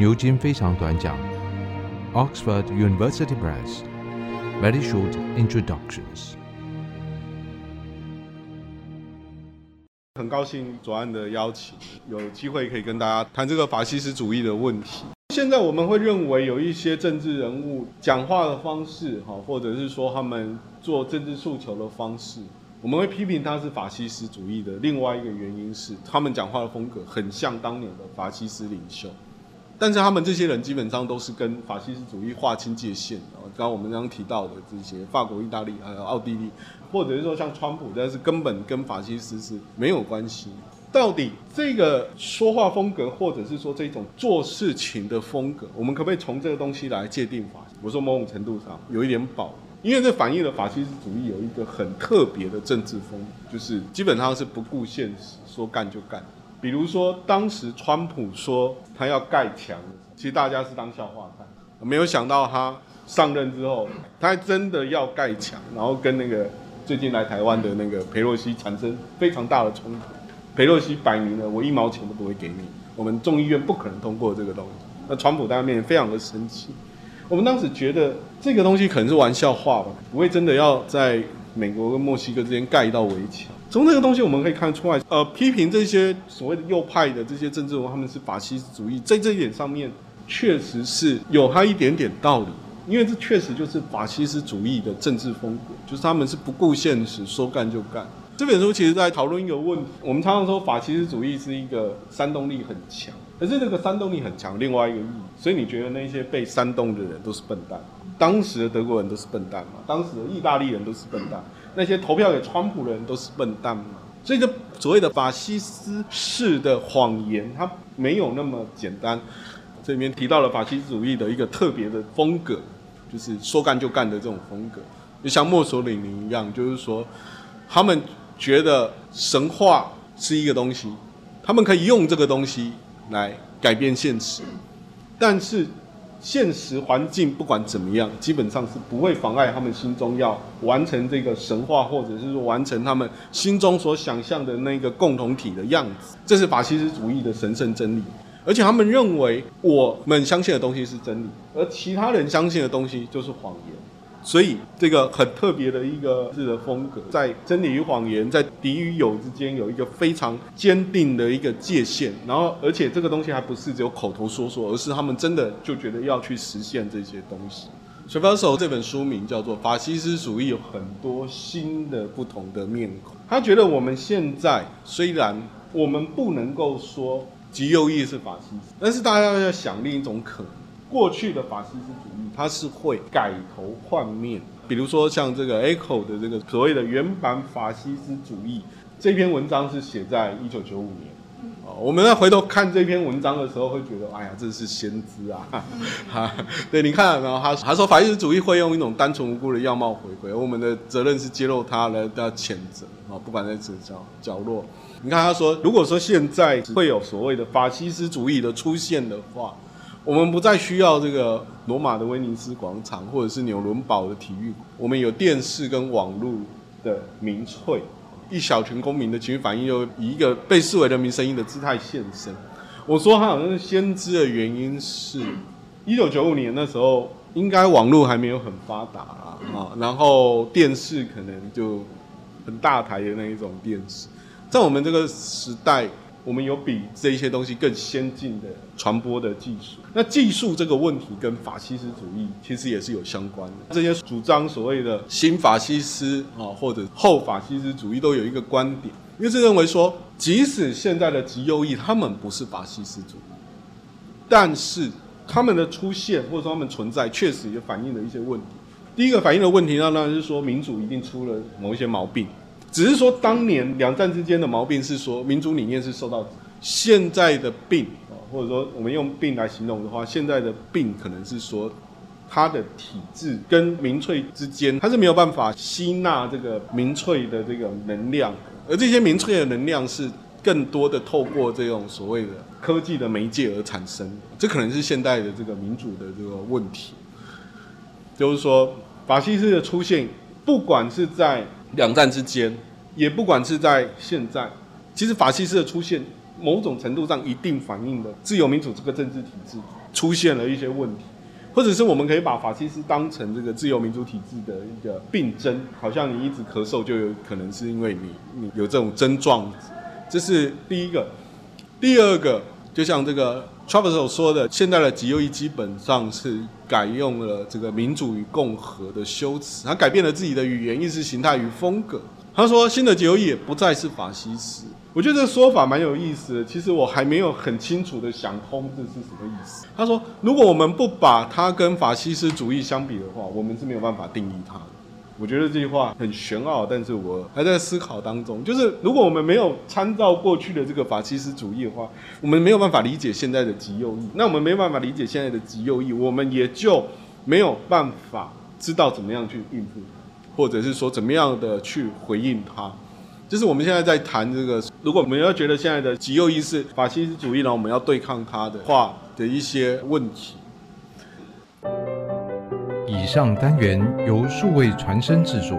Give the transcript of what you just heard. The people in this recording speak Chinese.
牛津非常短讲，Oxford University Press Very Short Introductions。很高兴左岸的邀请，有机会可以跟大家谈这个法西斯主义的问题。现在我们会认为有一些政治人物讲话的方式，哈，或者是说他们做政治诉求的方式，我们会批评他是法西斯主义的。另外一个原因是，他们讲话的风格很像当年的法西斯领袖，但是他们这些人基本上都是跟法西斯主义划清界限。刚刚我们刚刚提到的这些法国、意大利还有奥地利，或者是说像川普，但是根本跟法西斯是没有关系。到底这个说话风格，或者是说这种做事情的风格，我们可不可以从这个东西来界定法？我说某种程度上有一点保，因为这反映了法西斯主义有一个很特别的政治风，就是基本上是不顾现实，说干就干。比如说当时川普说他要盖墙，其实大家是当笑话看，没有想到他上任之后，他还真的要盖墙，然后跟那个最近来台湾的那个裴洛西产生非常大的冲突。裴洛西摆明了，我一毛钱都不会给你。我们众议院不可能通过这个东西。那川普在他面非常的生气。我们当时觉得这个东西可能是玩笑话吧，不会真的要在美国跟墨西哥之间盖一道围墙。从这个东西我们可以看得出来，呃，批评这些所谓的右派的这些政治人物，他们是法西斯主义，在这一点上面确实是有他一点点道理，因为这确实就是法西斯主义的政治风格，就是他们是不顾现实，说干就干。这本书其实在讨论一个问题，我们常常说法西斯主义是一个煽动力很强，可是这个煽动力很强，另外一个意义，所以你觉得那些被煽动的人都是笨蛋？当时的德国人都是笨蛋吗？当时的意大利人都是笨蛋？那些投票给川普的人都是笨蛋吗？所以这所谓的法西斯式的谎言，它没有那么简单。这里面提到了法西斯主义的一个特别的风格，就是说干就干的这种风格，就像墨索里尼一样，就是说他们。觉得神话是一个东西，他们可以用这个东西来改变现实，但是现实环境不管怎么样，基本上是不会妨碍他们心中要完成这个神话，或者是说完成他们心中所想象的那个共同体的样子。这是法西斯主义的神圣真理，而且他们认为我们相信的东西是真理，而其他人相信的东西就是谎言。所以，这个很特别的一个字的风格，在真理与谎言，在敌与友之间有一个非常坚定的一个界限。然后，而且这个东西还不是只有口头说说，而是他们真的就觉得要去实现这些东西。Traverso 这本书名叫做《法西斯主义有很多新的不同的面孔》。他觉得我们现在虽然我们不能够说极右翼是法西斯，但是大家要想另一种可能。过去的法西斯主义，它是会改头换面。比如说像这个 Echo 的这个所谓的原版法西斯主义，这篇文章是写在一九九五年。哦，我们在回头看这篇文章的时候，会觉得，哎呀，这是先知啊！哈，对，你看，然后他他说法西斯主义会用一种单纯无辜的样貌回归，我们的责任是揭露他来要谴责啊，不管在这角角落。你看他说，如果说现在会有所谓的法西斯主义的出现的话。我们不再需要这个罗马的威尼斯广场，或者是纽伦堡的体育。我们有电视跟网络的民粹，一小群公民的情绪反应，又以一个被视为人民声音的姿态现身。我说他好像是先知的原因是，一九九五年那时候，应该网络还没有很发达啊，啊，然后电视可能就很大台的那一种电视，在我们这个时代。我们有比这些东西更先进的传播的技术。那技术这个问题跟法西斯主义其实也是有相关的。这些主张所谓的新法西斯啊，或者后法西斯主义都有一个观点，因为是认为说，即使现在的极右翼他们不是法西斯主义，但是他们的出现或者说他们存在，确实也反映了一些问题。第一个反映的问题，那当然是说民主一定出了某一些毛病。只是说，当年两战之间的毛病是说民主理念是受到现在的病啊，或者说我们用病来形容的话，现在的病可能是说它的体制跟民粹之间，它是没有办法吸纳这个民粹的这个能量，而这些民粹的能量是更多的透过这种所谓的科技的媒介而产生，这可能是现代的这个民主的这个问题，就是说法西斯的出现，不管是在两战之间，也不管是在现在，其实法西斯的出现，某种程度上一定反映了自由民主这个政治体制出现了一些问题，或者是我们可以把法西斯当成这个自由民主体制的一个病症，好像你一直咳嗽就有可能是因为你你有这种症状，这是第一个。第二个，就像这个 Travis 所说的，现在的极右翼基本上是改用了这个民主与共和的修辞，他改变了自己的语言、意识形态与风格。他说，新的极右翼也不再是法西斯。我觉得这个说法蛮有意思的。其实我还没有很清楚的想通这是什么意思。他说，如果我们不把它跟法西斯主义相比的话，我们是没有办法定义它的。我觉得这句话很玄奥，但是我还在思考当中。就是如果我们没有参照过去的这个法西斯主义的话，我们没有办法理解现在的极右翼。那我们没有办法理解现在的极右翼，我们也就没有办法知道怎么样去应付，或者是说怎么样的去回应它。就是我们现在在谈这个，如果我们要觉得现在的极右翼是法西斯主义呢，我们要对抗它的话的一些问题。上单元由数位传声制作。